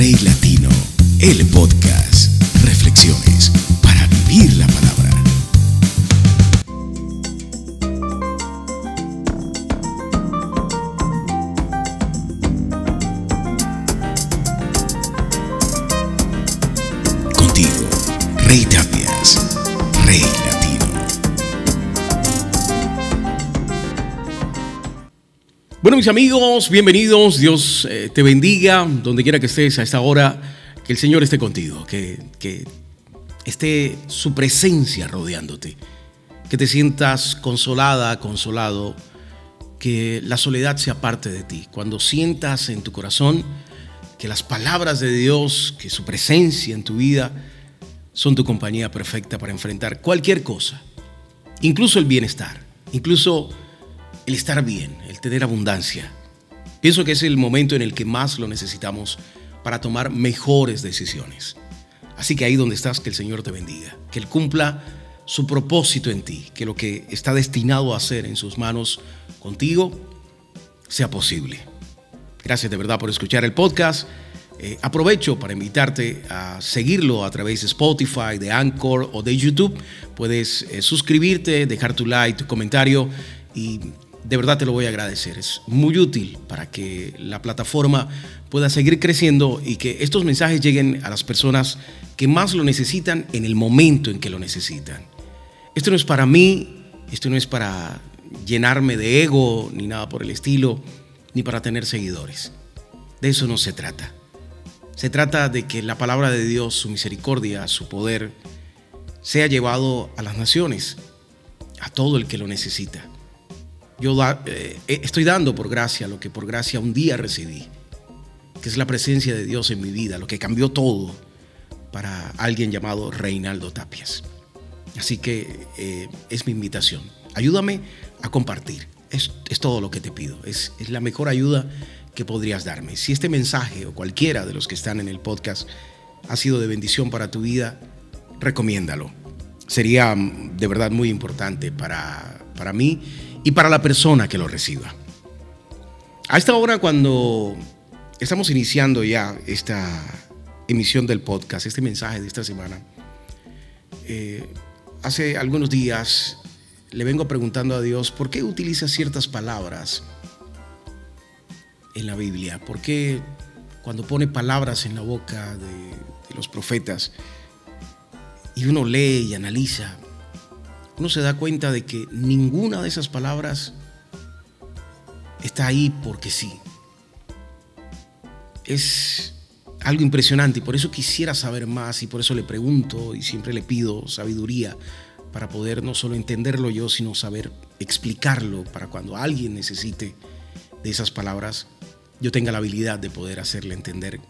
Rey Latino, el podcast. Reflexiones para vivir la palabra. Contigo, Rey Bueno, mis amigos, bienvenidos. Dios eh, te bendiga donde quiera que estés a esta hora. Que el Señor esté contigo, que, que esté su presencia rodeándote, que te sientas consolada, consolado, que la soledad sea parte de ti. Cuando sientas en tu corazón que las palabras de Dios, que su presencia en tu vida son tu compañía perfecta para enfrentar cualquier cosa, incluso el bienestar, incluso el estar bien, el tener abundancia. Pienso que es el momento en el que más lo necesitamos para tomar mejores decisiones. Así que ahí donde estás, que el Señor te bendiga, que Él cumpla su propósito en ti, que lo que está destinado a hacer en sus manos contigo sea posible. Gracias de verdad por escuchar el podcast. Eh, aprovecho para invitarte a seguirlo a través de Spotify, de Anchor o de YouTube. Puedes eh, suscribirte, dejar tu like, tu comentario y de verdad te lo voy a agradecer. Es muy útil para que la plataforma pueda seguir creciendo y que estos mensajes lleguen a las personas que más lo necesitan en el momento en que lo necesitan. Esto no es para mí, esto no es para llenarme de ego ni nada por el estilo, ni para tener seguidores. De eso no se trata. Se trata de que la palabra de Dios, su misericordia, su poder, sea llevado a las naciones, a todo el que lo necesita. Yo da, eh, estoy dando por gracia lo que por gracia un día recibí, que es la presencia de Dios en mi vida, lo que cambió todo para alguien llamado Reinaldo Tapias. Así que eh, es mi invitación. Ayúdame a compartir. Es, es todo lo que te pido. Es, es la mejor ayuda que podrías darme. Si este mensaje o cualquiera de los que están en el podcast ha sido de bendición para tu vida, recomiéndalo. Sería mm, de verdad muy importante para, para mí y para la persona que lo reciba. A esta hora, cuando estamos iniciando ya esta emisión del podcast, este mensaje de esta semana, eh, hace algunos días le vengo preguntando a Dios por qué utiliza ciertas palabras en la Biblia, por qué cuando pone palabras en la boca de, de los profetas y uno lee y analiza, uno se da cuenta de que ninguna de esas palabras está ahí porque sí. Es algo impresionante y por eso quisiera saber más y por eso le pregunto y siempre le pido sabiduría para poder no solo entenderlo yo, sino saber explicarlo para cuando alguien necesite de esas palabras, yo tenga la habilidad de poder hacerle entender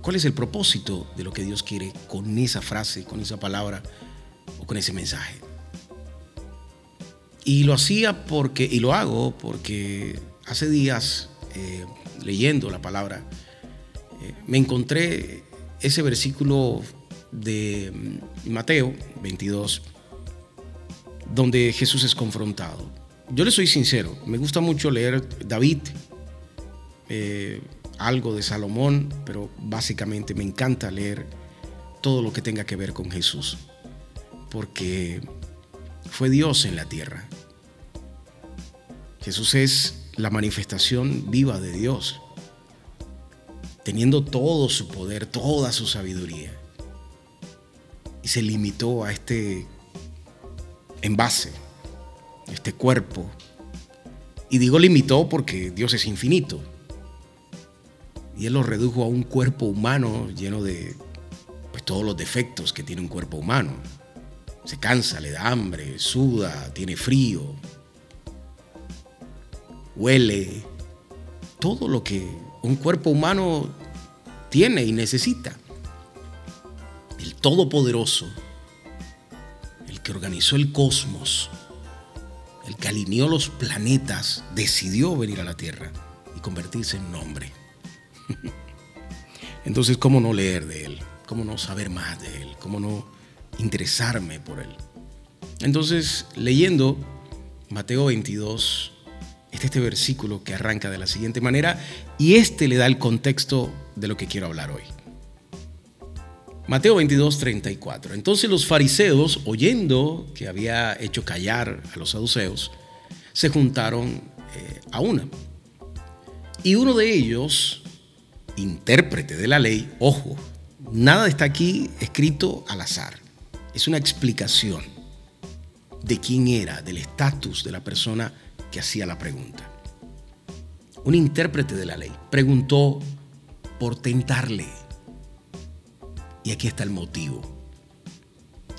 cuál es el propósito de lo que Dios quiere con esa frase, con esa palabra o con ese mensaje. Y lo hacía porque, y lo hago porque hace días, eh, leyendo la palabra, eh, me encontré ese versículo de mm, Mateo 22, donde Jesús es confrontado. Yo le soy sincero, me gusta mucho leer David, eh, algo de Salomón, pero básicamente me encanta leer todo lo que tenga que ver con Jesús, porque fue Dios en la tierra. Jesús es la manifestación viva de Dios, teniendo todo su poder, toda su sabiduría. Y se limitó a este envase, este cuerpo. Y digo limitó porque Dios es infinito. Y Él lo redujo a un cuerpo humano lleno de pues, todos los defectos que tiene un cuerpo humano. Se cansa, le da hambre, suda, tiene frío, huele, todo lo que un cuerpo humano tiene y necesita. El Todopoderoso, el que organizó el cosmos, el que alineó los planetas, decidió venir a la Tierra y convertirse en un hombre. Entonces, ¿cómo no leer de Él? ¿Cómo no saber más de Él? ¿Cómo no interesarme por Él? Entonces, leyendo Mateo 22, este, este versículo que arranca de la siguiente manera y este le da el contexto de lo que quiero hablar hoy. Mateo 22, 34. Entonces los fariseos, oyendo que había hecho callar a los saduceos, se juntaron eh, a una. Y uno de ellos, intérprete de la ley, ojo, nada está aquí escrito al azar, es una explicación de quién era, del estatus de la persona que hacía la pregunta. Un intérprete de la ley preguntó por tentarle y aquí está el motivo.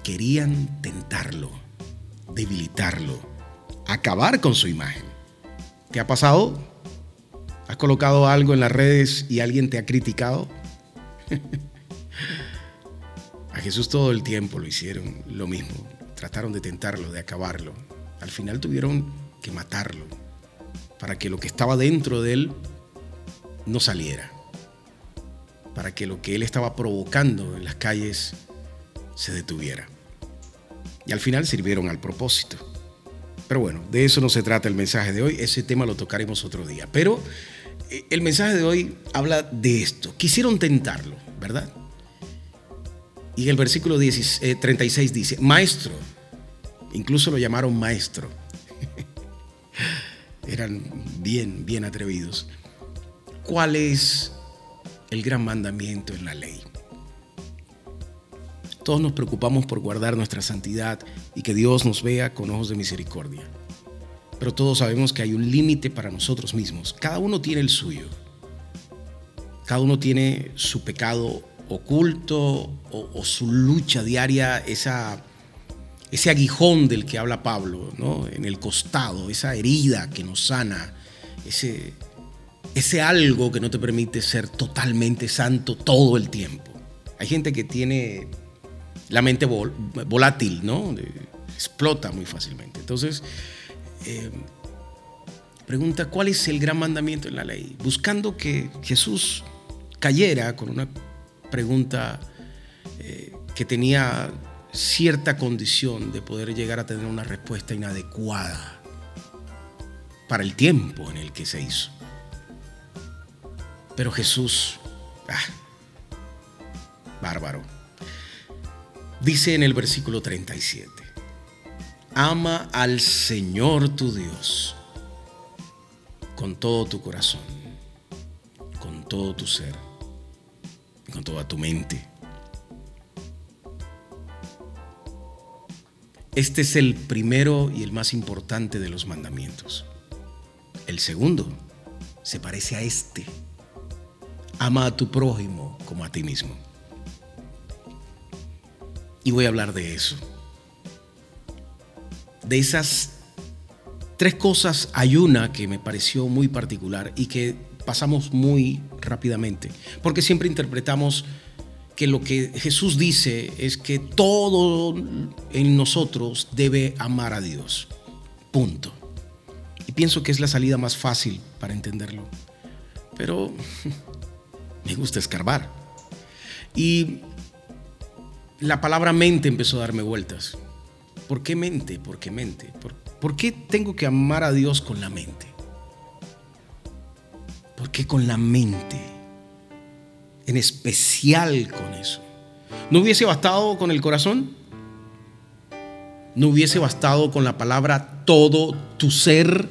Querían tentarlo, debilitarlo, acabar con su imagen. ¿Te ha pasado? ¿Has colocado algo en las redes y alguien te ha criticado? A Jesús todo el tiempo lo hicieron lo mismo. Trataron de tentarlo, de acabarlo. Al final tuvieron que matarlo para que lo que estaba dentro de él no saliera para que lo que él estaba provocando en las calles se detuviera. Y al final sirvieron al propósito. Pero bueno, de eso no se trata el mensaje de hoy, ese tema lo tocaremos otro día. Pero eh, el mensaje de hoy habla de esto. Quisieron tentarlo, ¿verdad? Y el versículo 36 eh, dice, maestro, incluso lo llamaron maestro. Eran bien, bien atrevidos. ¿Cuál es el gran mandamiento en la ley. Todos nos preocupamos por guardar nuestra santidad y que Dios nos vea con ojos de misericordia. Pero todos sabemos que hay un límite para nosotros mismos. Cada uno tiene el suyo. Cada uno tiene su pecado oculto o, su lucha diaria, esa, ese aguijón del que habla Pablo, ¿no? en el costado, esa herida que nos sana, ese, ese algo que no te permite ser totalmente santo todo el tiempo. Hay gente que tiene la mente volátil, ¿no? Explota muy fácilmente. Entonces, eh, pregunta, ¿cuál es el gran mandamiento en la ley? Buscando que Jesús cayera con una pregunta eh, que tenía cierta condición de poder llegar a tener una respuesta inadecuada para el tiempo en el que se hizo. Pero Jesús, ah, bárbaro. Dice en el versículo 37, ama al Señor tu Dios con todo tu corazón, con todo tu ser, con toda tu mente. Este es el primero y el más importante de los mandamientos. El segundo se parece a este ama a tu prójimo como a ti mismo. Y voy a hablar de eso. De esas tres cosas hay una que me pareció muy particular y que pasamos muy rápidamente, porque siempre interpretamos que lo que Jesús dice es que todo en nosotros debe amar a Dios. Punto. Y pienso que es la salida más fácil para entenderlo. Pero me gusta escarbar. Y la palabra mente empezó a darme vueltas. ¿Por qué mente? ¿Por qué mente? ¿Por, qué tengo que amar a Dios con la mente? ¿Por qué con la mente? En especial con eso. ¿No hubiese bastado con el corazón? ¿No hubiese bastado con la palabra todo tu ser?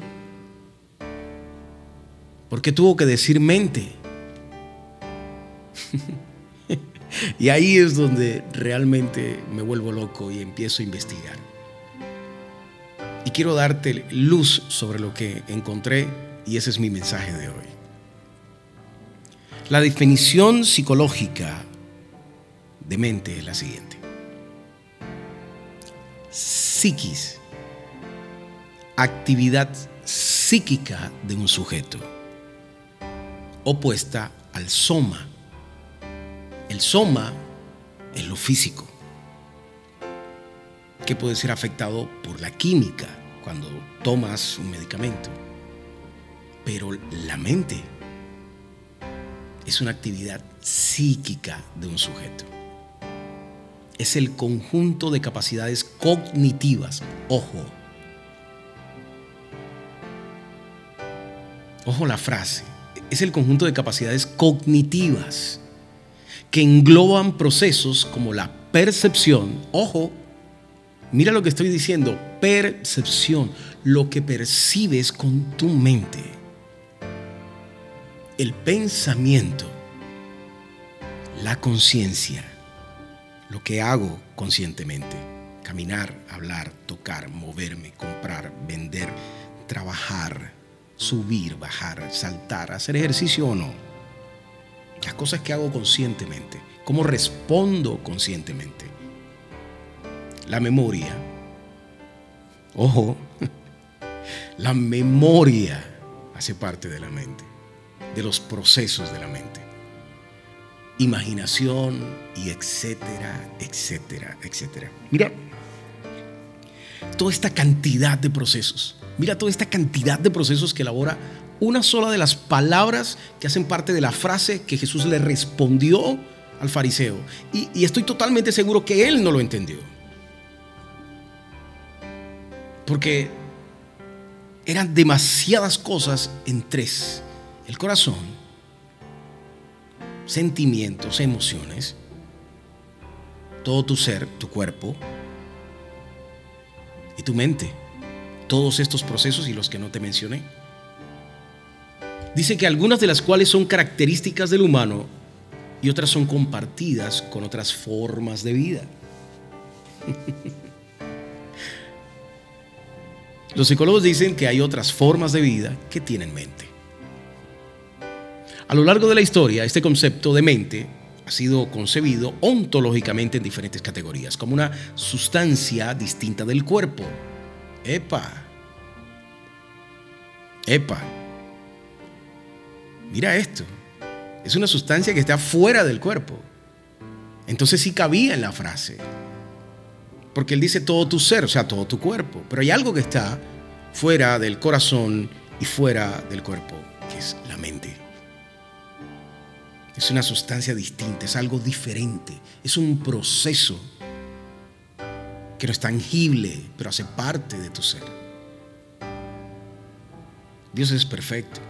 ¿Por qué tuvo que decir mente? y ahí es donde realmente me vuelvo loco y empiezo a investigar. Y quiero darte luz sobre lo que encontré y ese es mi mensaje de hoy. La definición psicológica de mente es la siguiente. Psiquis, actividad psíquica de un sujeto, opuesta al soma, el soma es lo físico, que puede ser afectado por la química cuando tomas un medicamento. Pero la mente es una actividad psíquica de un sujeto. Es el conjunto de capacidades cognitivas. Ojo. Ojo la frase. Es el conjunto de capacidades cognitivas que engloban procesos como la percepción, ojo, mira lo que estoy diciendo, percepción, lo que percibes con tu mente, el pensamiento, la conciencia, lo que hago conscientemente, caminar, hablar, tocar, moverme, comprar, vender, trabajar, subir, bajar, saltar, hacer ejercicio o no. Las cosas que hago conscientemente, cómo respondo conscientemente. La memoria. Ojo, la memoria hace parte de la mente, de los procesos de la mente. Imaginación y etcétera, etcétera, etcétera. Mira, toda esta cantidad de procesos Mira toda esta cantidad de procesos que elabora una sola de las palabras que hacen parte de la frase que Jesús le respondió al fariseo. Y, estoy totalmente seguro que él no lo entendió. Porque eran demasiadas cosas en tres. El corazón, sentimientos, emociones, todo tu ser, tu cuerpo y tu mente todos estos procesos y los que no te mencioné. Dice que algunas de las cuales son características del humano y otras son compartidas con otras formas de vida. Los psicólogos dicen que hay otras formas de vida que tienen mente. A lo largo de la historia, este concepto de mente ha sido concebido ontológicamente en diferentes categorías, como una sustancia distinta del cuerpo, Epa. Epa. Mira esto. Es una sustancia que está fuera del cuerpo. Entonces sí cabía en la frase. Porque él dice todo tu ser, o sea, todo tu cuerpo. Pero hay algo que está fuera del corazón y fuera del cuerpo, que es la mente. Es una sustancia distinta, es algo diferente, es un proceso que no es tangible, pero hace parte de tu ser. Dios es perfecto.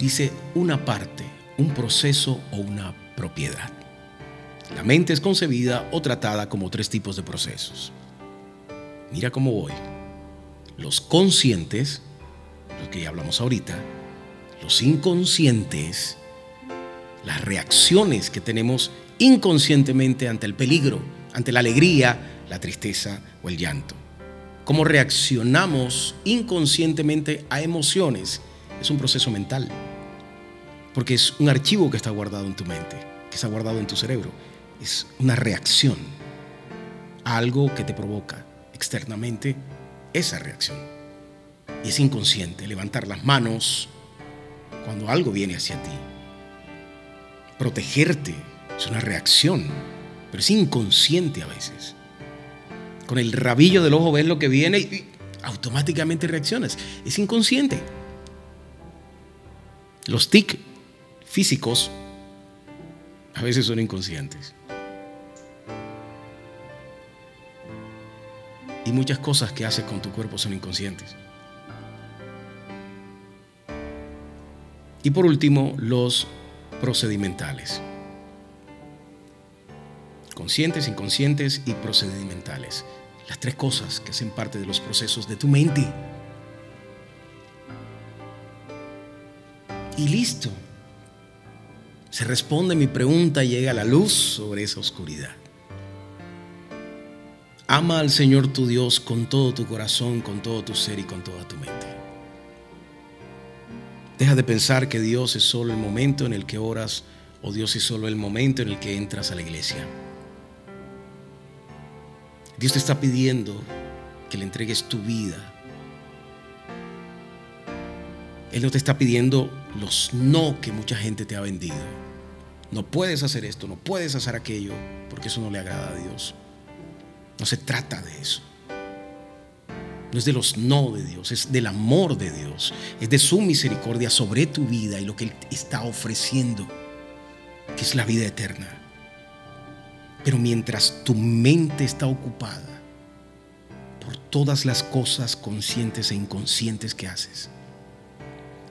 Dice una parte, un proceso o una propiedad. La mente es concebida o tratada como tres tipos de procesos. Mira cómo voy. Los conscientes, lo que ya hablamos ahorita, los inconscientes, las reacciones que tenemos inconscientemente ante el peligro, ante la alegría, la tristeza o el llanto. Cómo reaccionamos inconscientemente a emociones es un proceso mental, porque es un archivo que está guardado en tu mente, que está guardado en tu cerebro. Es una reacción a algo que te provoca externamente esa reacción. Y es inconsciente levantar las manos cuando algo viene hacia ti, protegerte es una reacción, pero es inconsciente a veces. Con el rabillo del ojo ves lo que viene y automáticamente reaccionas. Es inconsciente. Los tic físicos a veces son inconscientes. Y muchas cosas que haces con tu cuerpo son inconscientes. Y por último, los procedimentales conscientes, inconscientes y procedimentales. Las tres cosas que hacen parte de los procesos de tu mente. Y listo. Se responde mi pregunta y llega la luz sobre esa oscuridad. Ama al Señor tu Dios con todo tu corazón, con todo tu ser y con toda tu mente. Deja de pensar que Dios es solo el momento en el que oras o Dios es solo el momento en el que entras a la iglesia. Dios te está pidiendo que le entregues tu vida. Él no te está pidiendo los no que mucha gente te ha vendido. No puedes hacer esto, no puedes hacer aquello, porque eso no le agrada a Dios. No se trata de eso. No es de los no de Dios, es del amor de Dios. Es de su misericordia sobre tu vida y lo que Él está ofreciendo, que es la vida eterna. Pero mientras tu mente está ocupada por todas las cosas conscientes e inconscientes que haces,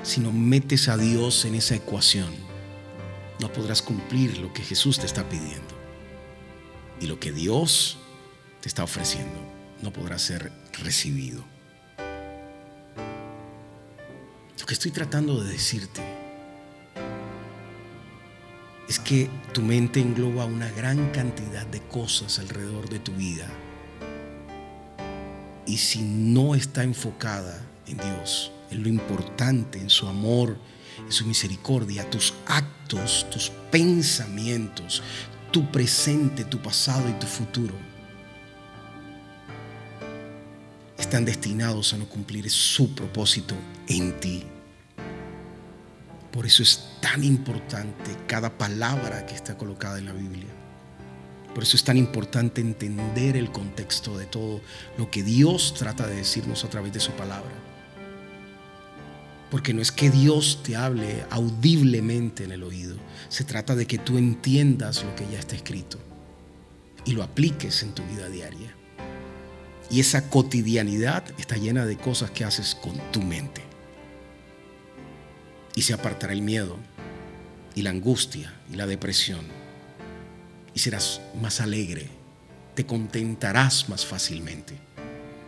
si no metes a Dios en esa ecuación, no podrás cumplir lo que Jesús te está pidiendo. Y lo que Dios te está ofreciendo no podrá ser recibido. Lo que estoy tratando de decirte es que tu mente engloba una gran cantidad de cosas alrededor de tu vida. Y si no está enfocada en Dios, en lo importante, en su amor, en su misericordia, tus actos, tus pensamientos, tu presente, tu pasado y tu futuro están destinados a no cumplir su propósito en ti. Por eso es tan importante cada palabra que está colocada en la Biblia. Por eso es tan importante entender el contexto de todo lo que Dios trata de decirnos a través de su palabra. Porque no es que Dios te hable audiblemente en el oído, se trata de que tú entiendas lo que ya está escrito y lo apliques en tu vida diaria. Y esa cotidianidad está llena de cosas que haces con tu mente. Y se apartará el miedo y la angustia y la depresión. Y serás más alegre, te contentarás más fácilmente,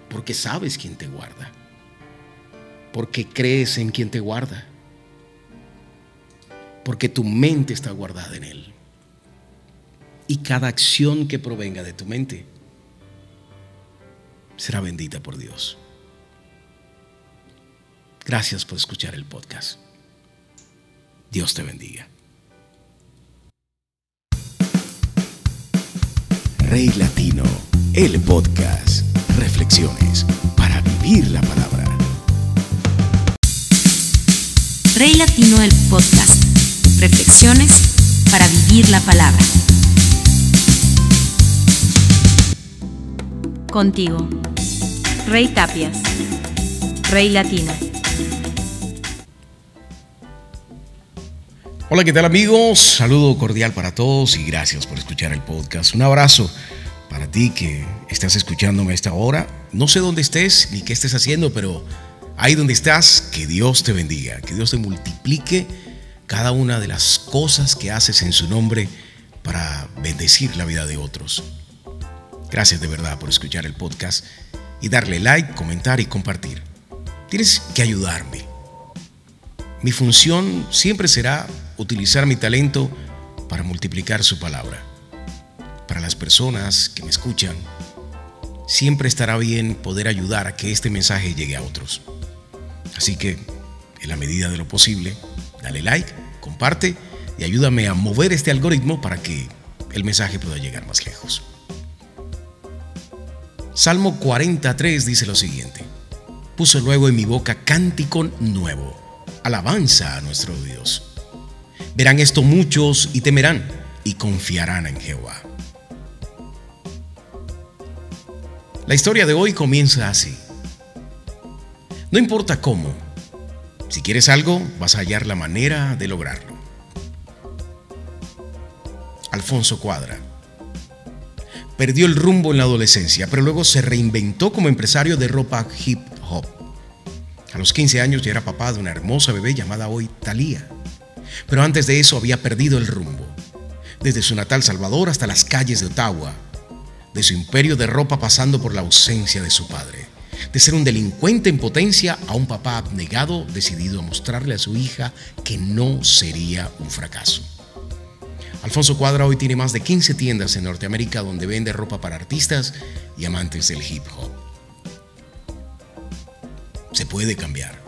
porque sabes quién te guarda porque crees en quien te guarda, porque tu mente está guardada en Él. Y cada acción que provenga de tu mente será bendita por Dios. Gracias por escuchar el podcast. Dios te bendiga. Rey Latino, el podcast. Reflexiones para vivir la palabra. Rey Latino el podcast. Reflexiones para vivir la palabra. Contigo. Rey Tapias. Rey Latino. Hola, ¿qué tal amigos? Saludo cordial para todos y gracias por escuchar el podcast. Un abrazo para ti que estás escuchándome a esta hora. No sé dónde estés ni qué estés haciendo, pero Ahí donde estás, que Dios te bendiga, que Dios te multiplique cada una de las cosas que haces en su nombre para bendecir la vida de otros. Gracias de verdad por escuchar el podcast y darle like, comentar y compartir. Tienes que ayudarme. Mi función siempre será utilizar mi talento para multiplicar su palabra. Para las personas que me escuchan, siempre estará bien poder ayudar a que este mensaje llegue a otros. Así que, en la medida de lo posible, dale like, comparte y ayúdame a mover este algoritmo para que el mensaje pueda llegar más lejos. Salmo 43 dice lo siguiente. Puso luego en mi boca cántico nuevo, alabanza a nuestro Dios. Verán esto muchos y temerán y confiarán en Jehová. La historia de hoy comienza así. No importa cómo, si quieres algo, vas a hallar la manera de lograrlo. Alfonso Cuadra. Perdió el rumbo en la adolescencia, pero luego se reinventó como empresario de ropa hip hop. A los 15 años ya era papá de una hermosa bebé llamada hoy Thalía. Pero antes de eso había perdido el rumbo. Desde su natal Salvador hasta las calles de Ottawa. De su imperio de ropa pasando por la ausencia de su padre de ser un delincuente en potencia a un papá abnegado decidido a mostrarle a su hija que no sería un fracaso. Alfonso Cuadra hoy tiene más de 15 tiendas en Norteamérica donde vende ropa para artistas y amantes del hip hop. Se puede cambiar.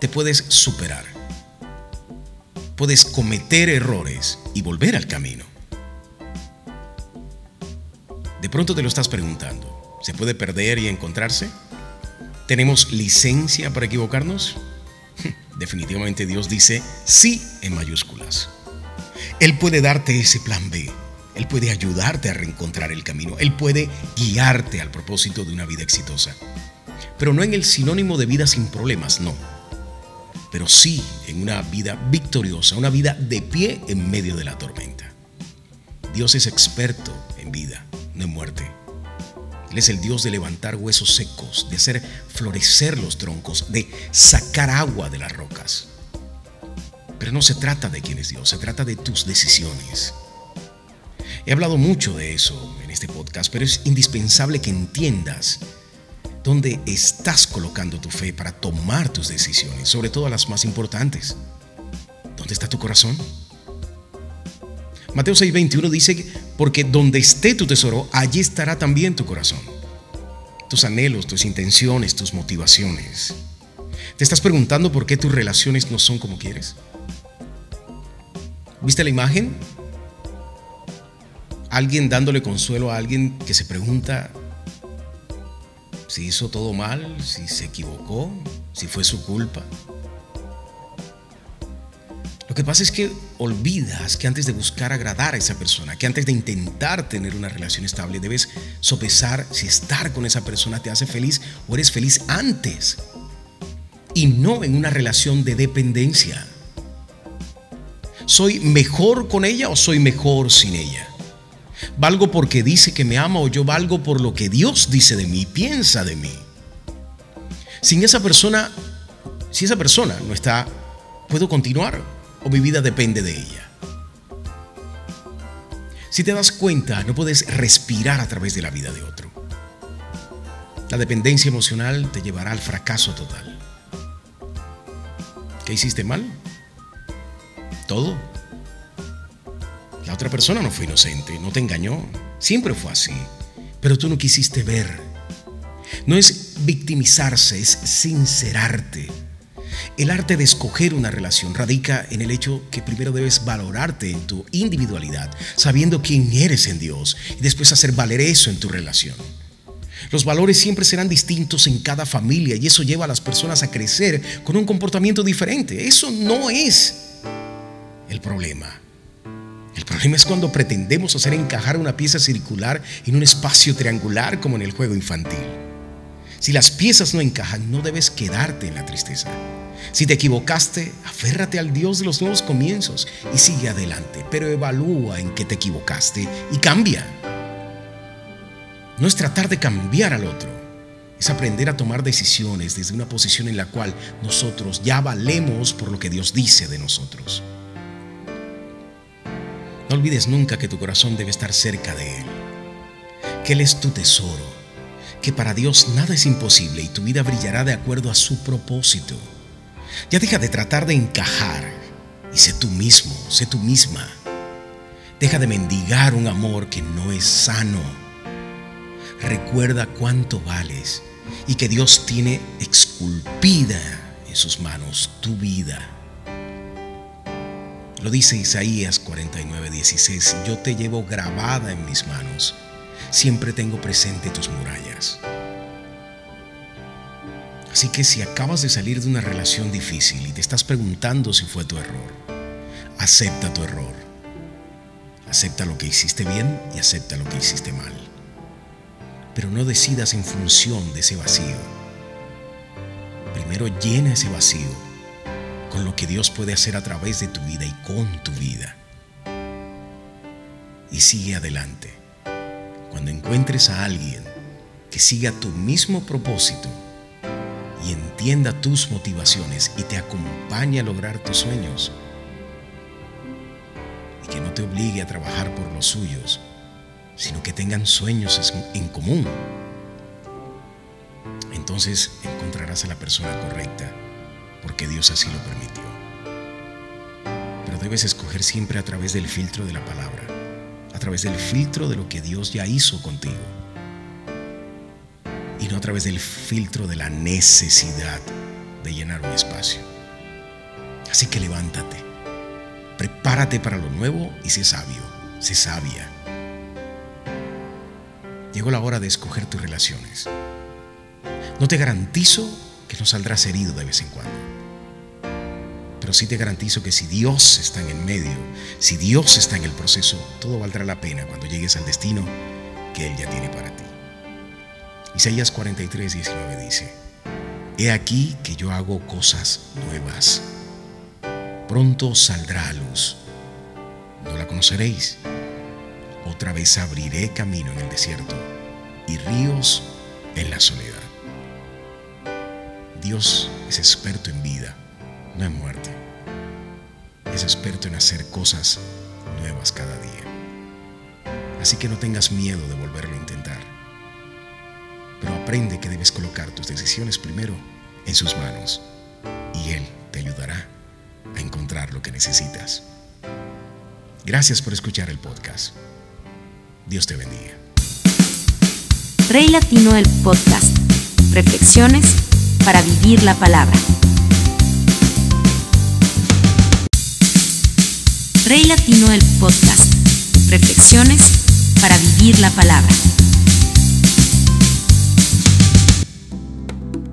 Te puedes superar. Puedes cometer errores y volver al camino. De pronto te lo estás preguntando. ¿Se puede perder y encontrarse? ¿Tenemos licencia para equivocarnos? Definitivamente Dios dice sí en mayúsculas. Él puede darte ese plan B. Él puede ayudarte a reencontrar el camino. Él puede guiarte al propósito de una vida exitosa. Pero no en el sinónimo de vida sin problemas, no. Pero sí en una vida victoriosa, una vida de pie en medio de la tormenta. Dios es experto en vida, no en muerte. Él es el Dios de levantar huesos secos, de hacer florecer los troncos, de sacar agua de las rocas. Pero no se trata de quién es Dios, se trata de tus decisiones. He hablado mucho de eso en este podcast, pero es indispensable que entiendas dónde estás colocando tu fe para tomar tus decisiones, sobre todo las más importantes. ¿Dónde está tu corazón? Mateo 6:21 dice, porque donde esté tu tesoro, allí estará también tu corazón. Tus anhelos, tus intenciones, tus motivaciones. ¿Te estás preguntando por qué tus relaciones no son como quieres? ¿Viste la imagen? Alguien dándole consuelo a alguien que se pregunta si hizo todo mal, si se equivocó, si fue su culpa. Lo que pasa es que olvidas que antes de buscar agradar a esa persona, que antes de intentar tener una relación estable, debes sopesar si estar con esa persona te hace feliz o eres feliz antes. Y no en una relación de dependencia. ¿Soy mejor con ella o soy mejor sin ella? ¿Valgo porque dice que me ama o yo valgo por lo que Dios dice de mí, piensa de mí? Sin esa persona, si esa persona no está, ¿puedo continuar? o mi vida depende de ella. Si te das cuenta, no puedes respirar a través de la vida de otro. La dependencia emocional te llevará al fracaso total. ¿Qué hiciste mal? Todo. Otra persona no fue inocente, no te engañó, siempre fue así, pero tú no quisiste ver. No es victimizarse, es sincerarte el arte de escoger una relación radica en el hecho que primero debes valorarte en tu individualidad, sabiendo quién eres en Dios, y después hacer valer eso en tu relación. Los valores siempre serán distintos en cada familia y eso lleva a las personas a crecer con un comportamiento diferente. Eso no es el problema. El problema es cuando pretendemos hacer encajar una pieza circular en un espacio triangular como en el juego infantil. Si las piezas no encajan, no debes quedarte en la tristeza. Si te equivocaste, aférrate al Dios de los nuevos comienzos y sigue adelante, pero evalúa en qué te equivocaste y cambia. No es tratar de cambiar al otro, es aprender a tomar decisiones desde una posición en la cual nosotros ya valemos por lo que Dios dice de nosotros. No olvides nunca que tu corazón debe estar cerca de Él, que Él es tu tesoro, que para Dios nada es imposible y tu vida brillará de acuerdo a su propósito. Ya deja de tratar de encajar y sé tú mismo, sé tú misma. Deja de mendigar un amor que no es sano. Recuerda cuánto vales y que Dios tiene esculpida en sus manos tu vida. Lo dice Isaías 49, 16, yo te llevo grabada en mis manos, siempre tengo presente tus murallas. Así que si acabas de salir de una relación difícil y te estás preguntando si fue tu error, acepta tu error. Acepta lo que hiciste bien y acepta lo que hiciste mal. Pero no decidas en función de ese vacío. Primero llena ese vacío con lo que Dios puede hacer a través de tu vida y con tu vida. Y sigue adelante. Cuando encuentres a alguien que siga tu mismo propósito, y entienda tus motivaciones y te acompañe a lograr tus sueños. Y que no te obligue a trabajar por los suyos, sino que tengan sueños en común. Entonces encontrarás a la persona correcta, porque Dios así lo permitió. Pero debes escoger siempre a través del filtro de la palabra, a través del filtro de lo que Dios ya hizo contigo y no a través del filtro de la necesidad de llenar un espacio. Así que levántate, prepárate para lo nuevo y sé sabio, sé sabia. Llegó la hora de escoger tus relaciones. No te garantizo que no saldrás herido de vez en cuando. Pero sí te garantizo que si Dios está en el medio, si Dios está en el proceso, todo valdrá la pena cuando llegues al destino que Él ya tiene para ti. Isaías 43, 19 dice, He aquí que yo hago cosas nuevas. Pronto saldrá a luz. No la conoceréis. Otra vez abriré camino en el desierto y ríos en la soledad. Dios es experto en vida, no en muerte. Experto en hacer cosas nuevas cada día. Así que no tengas miedo de volverlo a intentar. Pero aprende que debes colocar tus decisiones primero en sus manos y Él te ayudará a encontrar lo que necesitas. Gracias por escuchar el podcast. Dios te bendiga. Rey Latino el podcast. Reflexiones para vivir la palabra. Rey Latino el podcast. Reflexiones para vivir la palabra.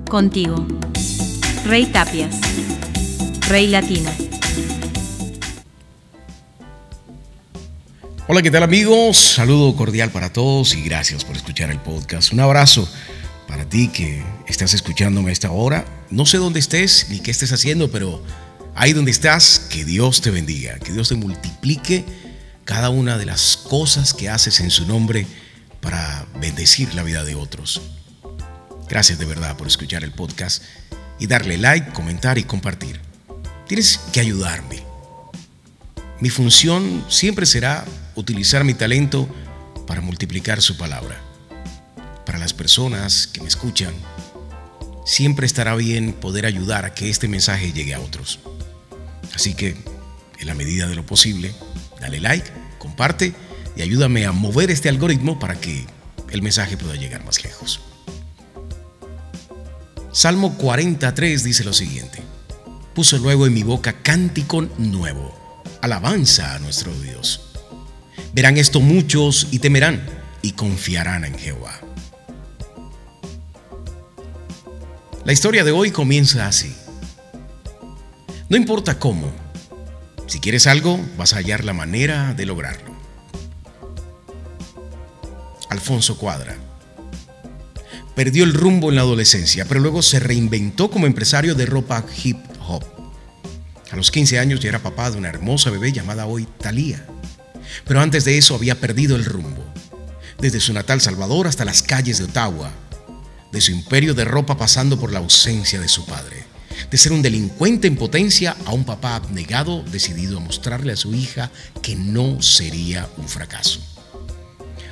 Contigo. Rey Tapias. Rey Latino. Hola, ¿qué tal amigos? Saludo cordial para todos y gracias por escuchar el podcast. Un abrazo para ti que estás escuchándome a esta hora. No sé dónde estés ni qué estés haciendo, pero ahí donde estás, que Dios te bendiga, que Dios te multiplique cada una de las cosas que haces en su nombre para bendecir la vida de otros. Gracias de verdad por escuchar el podcast y darle like, comentar y compartir. Tienes que ayudarme. Mi función siempre será utilizar mi talento para multiplicar su palabra. Para las personas que me escuchan, siempre estará bien poder ayudar a que este mensaje llegue a otros. Así que, en la medida de lo posible, dale like, comparte y ayúdame a mover este algoritmo para que el mensaje pueda llegar más lejos. Salmo 43 dice lo siguiente. Puso luego en mi boca cántico nuevo, alabanza a nuestro Dios. Verán esto muchos y temerán y confiarán en Jehová. La historia de hoy comienza así. No importa cómo, si quieres algo, vas a hallar la manera de lograrlo. Alfonso Cuadra. Perdió el rumbo en la adolescencia, pero luego se reinventó como empresario de ropa hip hop. A los 15 años ya era papá de una hermosa bebé llamada hoy Thalía. Pero antes de eso había perdido el rumbo. Desde su natal Salvador hasta las calles de Ottawa. De su imperio de ropa pasando por la ausencia de su padre de ser un delincuente en potencia a un papá abnegado decidido a mostrarle a su hija que no sería un fracaso.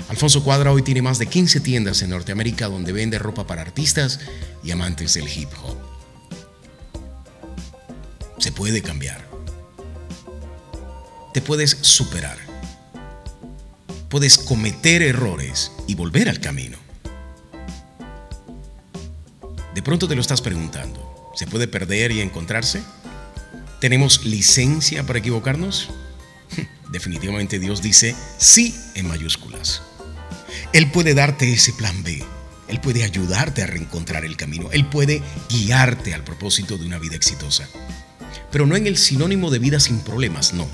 Alfonso Cuadra hoy tiene más de 15 tiendas en Norteamérica donde vende ropa para artistas y amantes del hip hop. Se puede cambiar. Te puedes superar. Puedes cometer errores y volver al camino. De pronto te lo estás preguntando. ¿Se puede perder y encontrarse? ¿Tenemos licencia para equivocarnos? Definitivamente Dios dice sí en mayúsculas. Él puede darte ese plan B. Él puede ayudarte a reencontrar el camino. Él puede guiarte al propósito de una vida exitosa. Pero no en el sinónimo de vida sin problemas, no.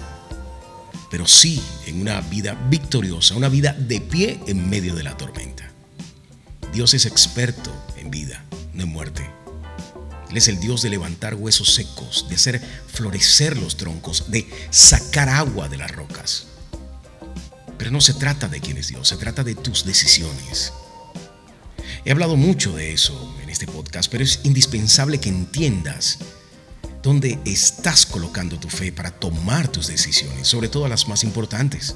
Pero sí en una vida victoriosa, una vida de pie en medio de la tormenta. Dios es experto en vida, no en muerte. Él es el Dios de levantar huesos secos, de hacer florecer los troncos, de sacar agua de las rocas. Pero no se trata de quién es Dios, se trata de tus decisiones. He hablado mucho de eso en este podcast, pero es indispensable que entiendas dónde estás colocando tu fe para tomar tus decisiones, sobre todo las más importantes.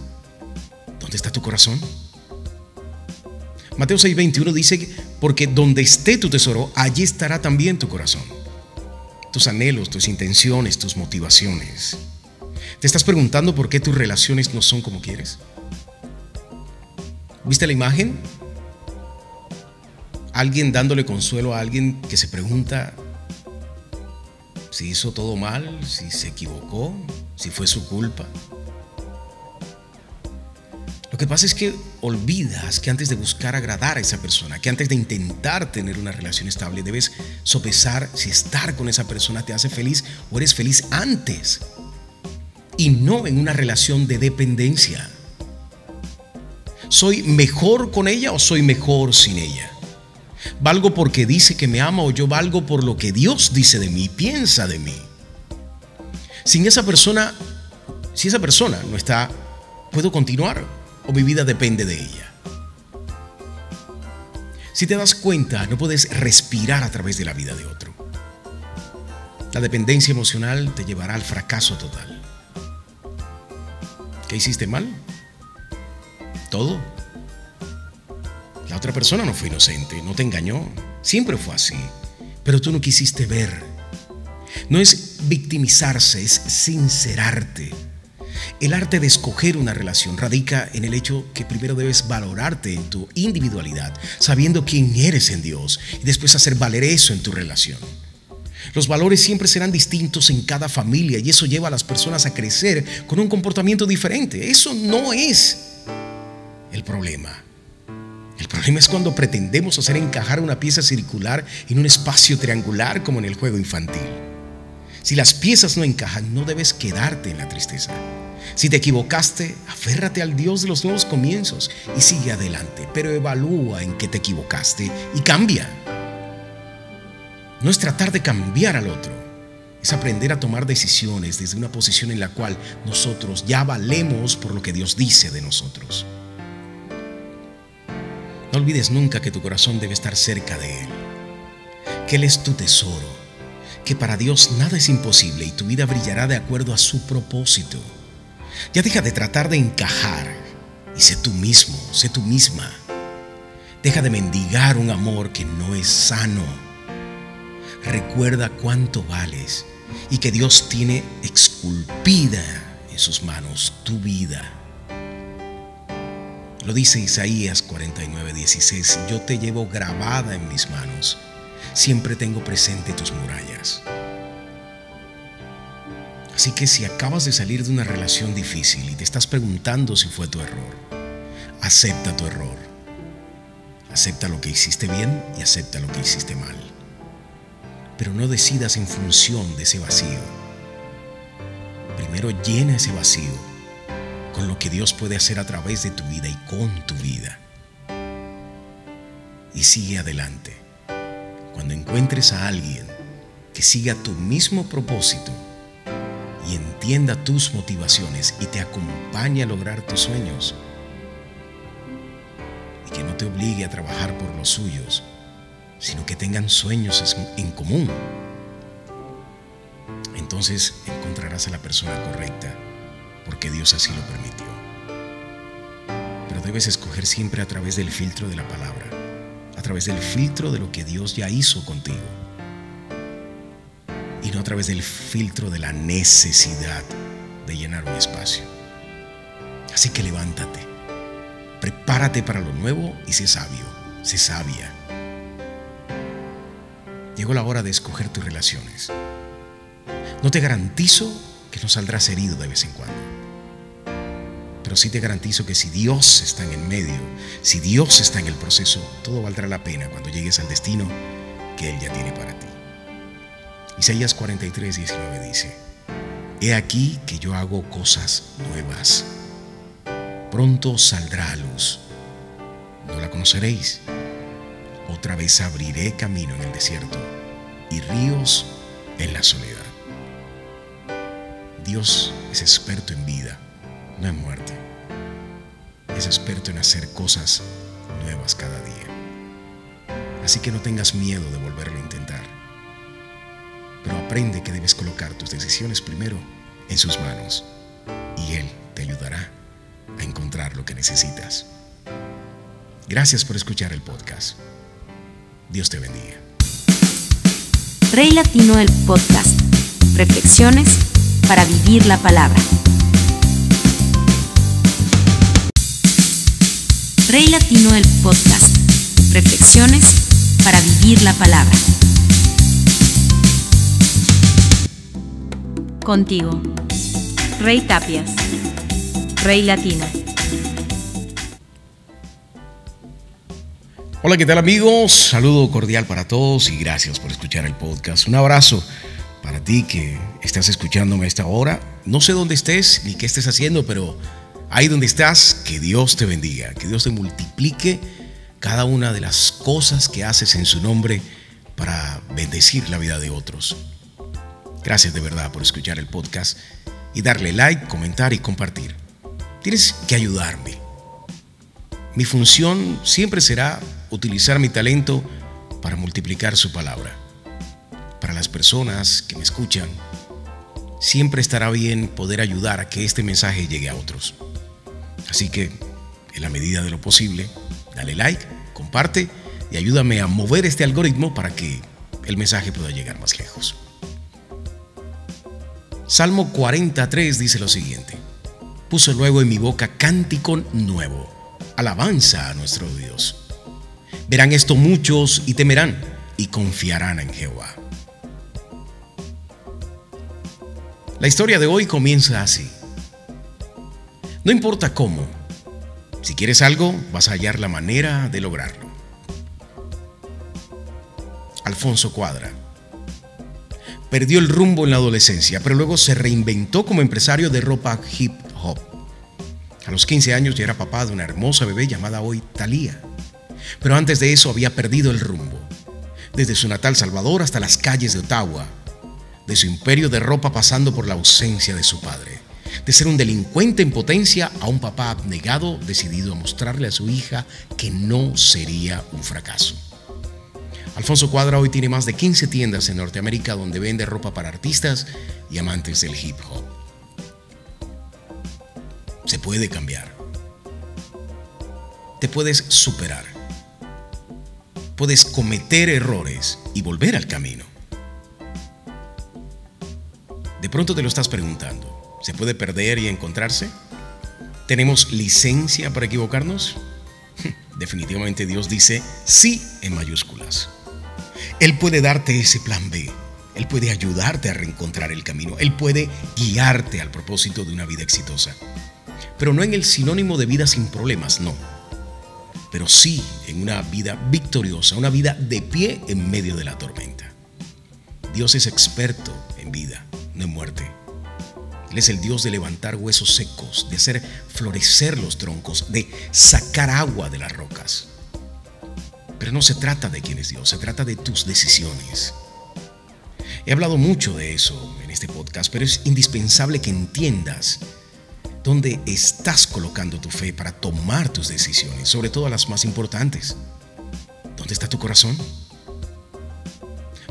¿Dónde está tu corazón? Mateo 6:21 dice, porque donde esté tu tesoro, allí estará también tu corazón. Tus anhelos, tus intenciones, tus motivaciones. ¿Te estás preguntando por qué tus relaciones no son como quieres? ¿Viste la imagen? Alguien dándole consuelo a alguien que se pregunta si hizo todo mal, si se equivocó, si fue su culpa. Lo que pasa es que olvidas que antes de buscar agradar a esa persona, que antes de intentar tener una relación estable, debes sopesar si estar con esa persona te hace feliz o eres feliz antes. Y no en una relación de dependencia. ¿Soy mejor con ella o soy mejor sin ella? ¿Valgo porque dice que me ama o yo valgo por lo que Dios dice de mí, piensa de mí? Sin esa persona, si esa persona no está, puedo continuar o mi vida depende de ella. Si te das cuenta, no puedes respirar a través de la vida de otro. La dependencia emocional te llevará al fracaso total. ¿Qué hiciste mal? Todo. La otra persona no fue inocente, no te engañó. Siempre fue así. Pero tú no quisiste ver. No es victimizarse, es sincerarte. El arte de escoger una relación radica en el hecho que primero debes valorarte en tu individualidad, sabiendo quién eres en Dios, y después hacer valer eso en tu relación. Los valores siempre serán distintos en cada familia y eso lleva a las personas a crecer con un comportamiento diferente. Eso no es el problema. El problema es cuando pretendemos hacer encajar una pieza circular en un espacio triangular como en el juego infantil. Si las piezas no encajan, no debes quedarte en la tristeza. Si te equivocaste, aférrate al Dios de los nuevos comienzos y sigue adelante, pero evalúa en qué te equivocaste y cambia. No es tratar de cambiar al otro, es aprender a tomar decisiones desde una posición en la cual nosotros ya valemos por lo que Dios dice de nosotros. No olvides nunca que tu corazón debe estar cerca de Él, que Él es tu tesoro, que para Dios nada es imposible y tu vida brillará de acuerdo a su propósito. Ya deja de tratar de encajar y sé tú mismo, sé tú misma. Deja de mendigar un amor que no es sano. Recuerda cuánto vales y que Dios tiene esculpida en sus manos tu vida. Lo dice Isaías 49, 16, yo te llevo grabada en mis manos, siempre tengo presente tus murallas. Así que si acabas de salir de una relación difícil y te estás preguntando si fue tu error, acepta tu error. Acepta lo que hiciste bien y acepta lo que hiciste mal. Pero no decidas en función de ese vacío. Primero llena ese vacío con lo que Dios puede hacer a través de tu vida y con tu vida. Y sigue adelante. Cuando encuentres a alguien que siga tu mismo propósito y entienda tus motivaciones y te acompañe a lograr tus sueños, y que no te obligue a trabajar por los suyos, sino que tengan sueños en común, entonces encontrarás a la persona correcta porque Dios así lo permitió. Pero debes escoger siempre a través del filtro de la palabra, a través del filtro de lo que Dios ya hizo contigo, y no a través del filtro de la necesidad de llenar un espacio. Así que levántate, prepárate para lo nuevo y sé sabio, sé sabia. Llegó la hora de escoger tus relaciones. No te garantizo que no saldrás herido de vez en cuando. Pero sí te garantizo que si Dios está en el medio, si Dios está en el proceso, todo valdrá la pena cuando llegues al destino que Él ya tiene para ti. Isaías 43, 19 dice, He aquí que yo hago cosas nuevas. Pronto saldrá a luz. No la conoceréis. Otra vez abriré camino en el desierto y ríos en la soledad. Dios es experto en vida no en muerte. Es experto en hacer cosas nuevas cada día. Así que no tengas miedo de volverlo a intentar. Pero aprende que debes colocar tus decisiones primero en sus manos y Él te ayudará a encontrar lo que necesitas. Gracias por escuchar el podcast. Dios te bendiga. Rey Latino del Podcast. Reflexiones para vivir la palabra. Rey Latino del Podcast. Reflexiones para vivir la palabra. Contigo. Rey Tapias. Rey Latino. Hola, ¿qué tal amigos? Saludo cordial para todos y gracias por escuchar el podcast. Un abrazo para ti que estás escuchándome esta hora. No sé dónde estés ni qué estés haciendo, pero Ahí donde estás, que Dios te bendiga, que Dios te multiplique cada una de las cosas que haces en su nombre para bendecir la vida de otros. Gracias de verdad por escuchar el podcast y darle like, comentar y compartir. Tienes que ayudarme. Mi función siempre será utilizar mi talento para multiplicar su palabra. Para las personas que me escuchan, siempre estará bien poder ayudar a que este mensaje llegue a otros. Así que, en la medida de lo posible, dale like, comparte y ayúdame a mover este algoritmo para que el mensaje pueda llegar más lejos. Salmo 43 dice lo siguiente. Puso luego en mi boca cántico nuevo, alabanza a nuestro Dios. Verán esto muchos y temerán y confiarán en Jehová. La historia de hoy comienza así. No importa cómo, si quieres algo, vas a hallar la manera de lograrlo. Alfonso Cuadra. Perdió el rumbo en la adolescencia, pero luego se reinventó como empresario de ropa hip hop. A los 15 años ya era papá de una hermosa bebé llamada hoy Thalía. Pero antes de eso había perdido el rumbo. Desde su natal Salvador hasta las calles de Ottawa, de su imperio de ropa pasando por la ausencia de su padre, de ser un delincuente en potencia a un papá abnegado decidido a mostrarle a su hija que no sería un fracaso. Alfonso Cuadra hoy tiene más de 15 tiendas en Norteamérica donde vende ropa para artistas y amantes del hip hop. Se puede cambiar. Te puedes superar. Puedes cometer errores y volver al camino. De pronto te lo estás preguntando. ¿Se puede perder y encontrarse? ¿Tenemos licencia para equivocarnos? Definitivamente Dios dice sí en mayúsculas. Él puede darte ese plan B. Él puede ayudarte a reencontrar el camino. Él puede guiarte al propósito de una vida exitosa. Pero no en el sinónimo de vida sin problemas, no. Pero sí en una vida victoriosa, una vida de pie en medio de la tormenta. Dios es experto en vida, no en muerte. Él es el Dios de levantar huesos secos, de hacer florecer los troncos, de sacar agua de las rocas. Pero no se trata de quién es Dios, se trata de tus decisiones. He hablado mucho de eso en este podcast, pero es indispensable que entiendas dónde estás colocando tu fe para tomar tus decisiones, sobre todo las más importantes. ¿Dónde está tu corazón?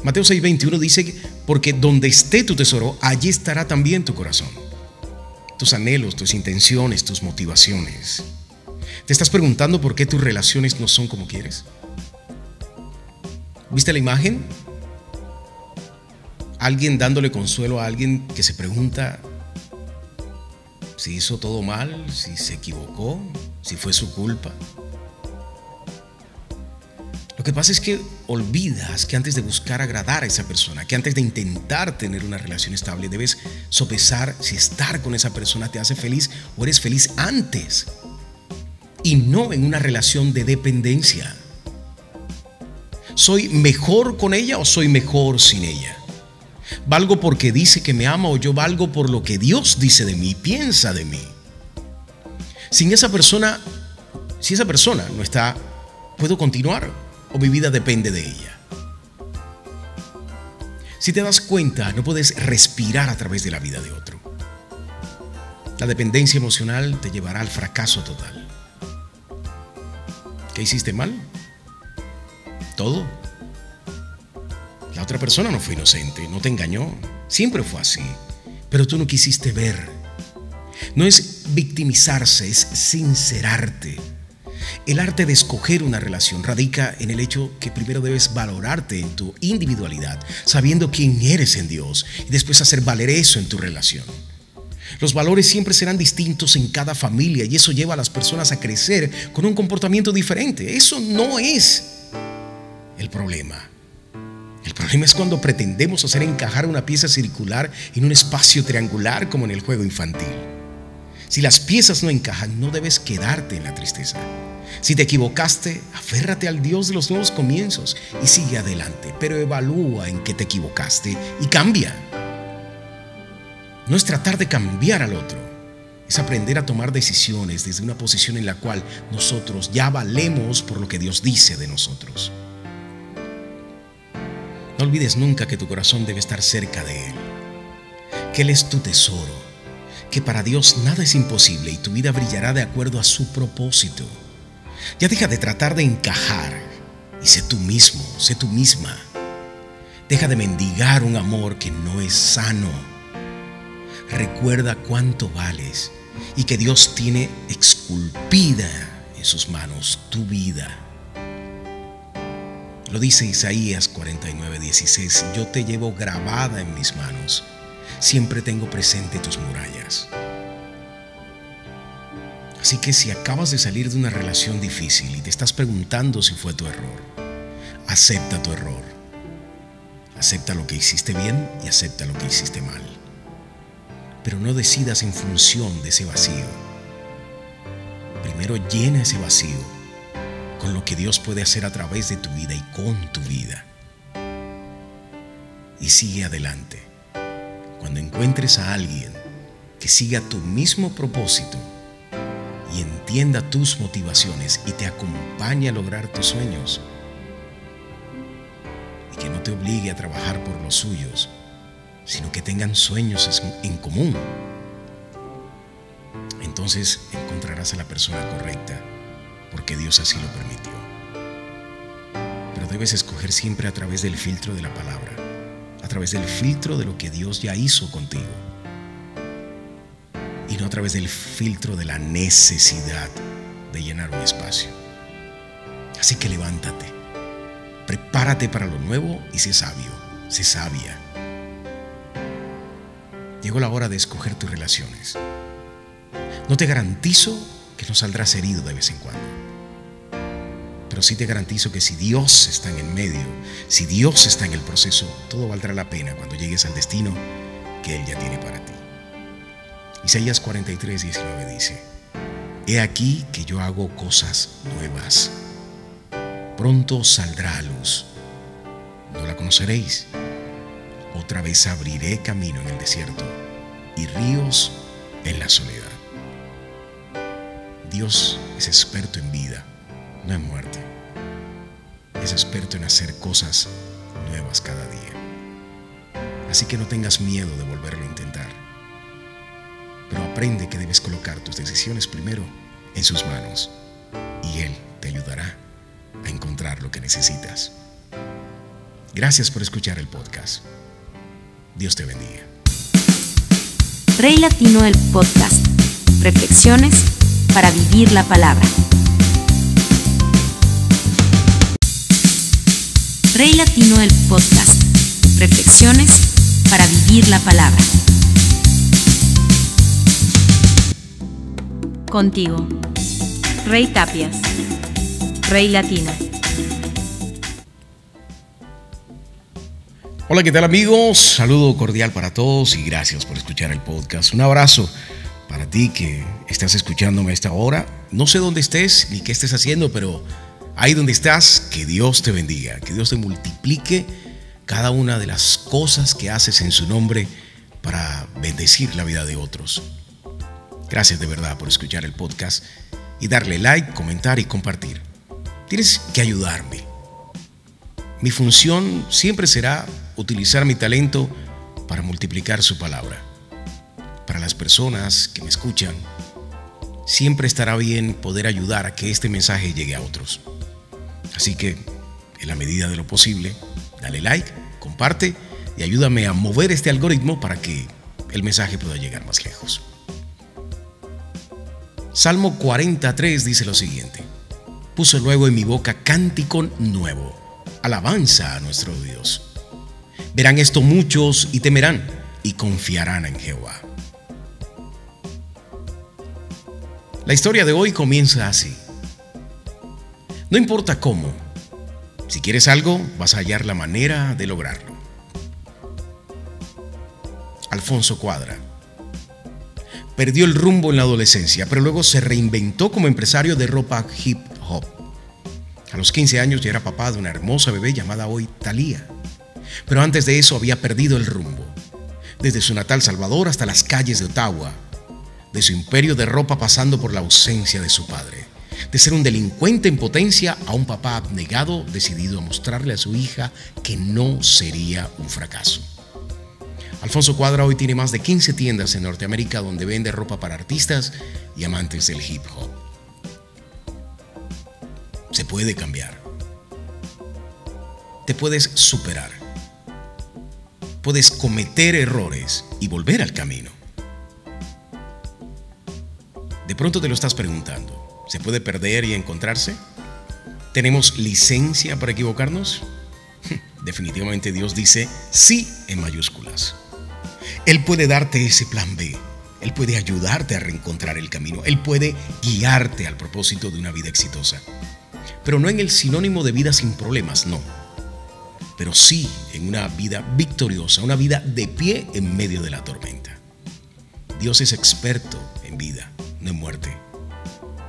Mateo 6:21 dice, porque donde esté tu tesoro, allí estará también tu corazón. Tus anhelos, tus intenciones, tus motivaciones. ¿Te estás preguntando por qué tus relaciones no son como quieres? ¿Viste la imagen? Alguien dándole consuelo a alguien que se pregunta si hizo todo mal, si se equivocó, si fue su culpa. Lo que pasa es que olvidas que antes de buscar agradar a esa persona, que antes de intentar tener una relación estable, debes sopesar si estar con esa persona te hace feliz o eres feliz antes y no en una relación de dependencia. ¿Soy mejor con ella o soy mejor sin ella? ¿Valgo porque dice que me ama o yo valgo por lo que Dios dice de mí, piensa de mí? Sin esa persona, si esa persona no está, ¿puedo continuar o mi vida depende de ella? Si te das cuenta, no puedes respirar a través de la vida de otro. La dependencia emocional te llevará al fracaso total. ¿Qué hiciste mal? Todo. La otra persona no fue inocente, no te engañó, siempre fue así, pero tú no quisiste ver. No es victimizarse, es sincerarte. El arte de escoger una relación radica en el hecho que primero debes valorarte en tu individualidad, sabiendo quién eres en Dios, y después hacer valer eso en tu relación. Los valores siempre serán distintos en cada familia y eso lleva a las personas a crecer con un comportamiento diferente. Eso no es el problema. El problema es cuando pretendemos hacer encajar una pieza circular en un espacio triangular como en el juego infantil. Si las piezas no encajan, no debes quedarte en la tristeza. Si te equivocaste, aférrate al Dios de los nuevos comienzos y sigue adelante, pero evalúa en qué te equivocaste y cambia. No es tratar de cambiar al otro, es aprender a tomar decisiones desde una posición en la cual nosotros ya valemos por lo que Dios dice de nosotros. No olvides nunca que tu corazón debe estar cerca de Él, que Él es tu tesoro, que para Dios nada es imposible y tu vida brillará de acuerdo a su propósito. Ya deja de tratar de encajar Y sé tú mismo, sé tú misma. Deja de mendigar un amor que no es sano. Recuerda cuánto vales y que Dios tiene esculpida en sus manos tu vida. Lo dice Isaías 49, 16, yo te llevo grabada en mis manos, siempre tengo presente tus murallas. Así que si acabas de salir de una relación difícil y te estás preguntando si fue tu error, acepta tu error. Acepta lo que hiciste bien y acepta lo que hiciste mal. Pero no decidas en función de ese vacío. Primero llena ese vacío con lo que Dios puede hacer a través de tu vida y con tu vida. Y sigue adelante. Cuando encuentres a alguien que siga tu mismo propósito, y entienda tus motivaciones y te acompañe a lograr tus sueños. Y que no te obligue a trabajar por los suyos, sino que tengan sueños en común. Entonces encontrarás a la persona correcta, porque Dios así lo permitió. Pero debes escoger siempre a través del filtro de la palabra, a través del filtro de lo que Dios ya hizo contigo y no a través del filtro de la necesidad de llenar un espacio. Así que levántate, prepárate para lo nuevo y sé sabio, sé sabia. Llegó la hora de escoger tus relaciones. No te garantizo que no saldrás herido de vez en cuando. Pero sí te garantizo que si Dios está en el medio, si Dios está en el proceso, todo valdrá la pena cuando llegues al destino que Él ya tiene para ti. Isaías 43, 19 dice, He aquí que yo hago cosas nuevas. Pronto saldrá a luz. No la conoceréis. Otra vez abriré camino en el desierto y ríos en la soledad. Dios es experto en vida, no en muerte. Es experto en hacer cosas nuevas cada día. Así que no tengas miedo de volverlo a intentar pero aprende que debes colocar tus decisiones primero en sus manos y Él te ayudará a encontrar lo que necesitas. Gracias por escuchar el podcast. Dios te bendiga. Rey Latino del Podcast. Reflexiones para vivir la palabra. Rey Latino del Podcast. Reflexiones para vivir la palabra. Contigo. Rey Tapias. Rey Latino. Hola, ¿qué tal amigos? Saludo cordial para todos y gracias por escuchar el podcast. Un abrazo para ti que estás escuchándome a esta hora. No sé dónde estés ni qué estés haciendo, pero ahí donde estás, que Dios te bendiga, que Dios te multiplique cada una de las cosas que haces en su nombre para bendecir la vida de otros. Gracias de verdad por escuchar el podcast y darle like, comentar y compartir. Tienes que ayudarme. Mi función siempre será utilizar mi talento para multiplicar su palabra. Para las personas que me escuchan, siempre estará bien poder ayudar a que este mensaje llegue a otros. Así que, en la medida de lo posible, dale like, comparte y ayúdame a mover este algoritmo para que el mensaje pueda llegar más lejos. Salmo 43 dice lo siguiente. Puso luego en mi boca cántico nuevo, alabanza a nuestro Dios. Verán esto muchos y temerán y confiarán en Jehová. La historia de hoy comienza así. No importa cómo, si quieres algo, vas a hallar la manera de lograrlo. Alfonso Cuadra Perdió el rumbo en la adolescencia, pero luego se reinventó como empresario de ropa hip hop. A los 15 años ya era papá de una hermosa bebé llamada hoy Thalía. Pero antes de eso había perdido el rumbo. Desde su natal Salvador hasta las calles de Ottawa. De su imperio de ropa pasando por la ausencia de su padre. De ser un delincuente en potencia a un papá abnegado decidido a mostrarle a su hija que no sería un fracaso. Alfonso Cuadra hoy tiene más de 15 tiendas en Norteamérica donde vende ropa para artistas y amantes del hip hop. Se puede cambiar. te puedes superar. Puedes cometer errores y volver al camino. De pronto te lo estás preguntando. ¿Se puede perder y encontrarse? ¿Tenemos licencia para equivocarnos? Definitivamente Dios dice sí en mayúsculas. Él puede darte ese plan B. Él puede ayudarte a reencontrar el camino. Él puede guiarte al propósito de una vida exitosa. Pero no en el sinónimo de vida sin problemas, no. Pero sí en una vida victoriosa, una vida de pie en medio de la tormenta. Dios es experto en vida, no en muerte.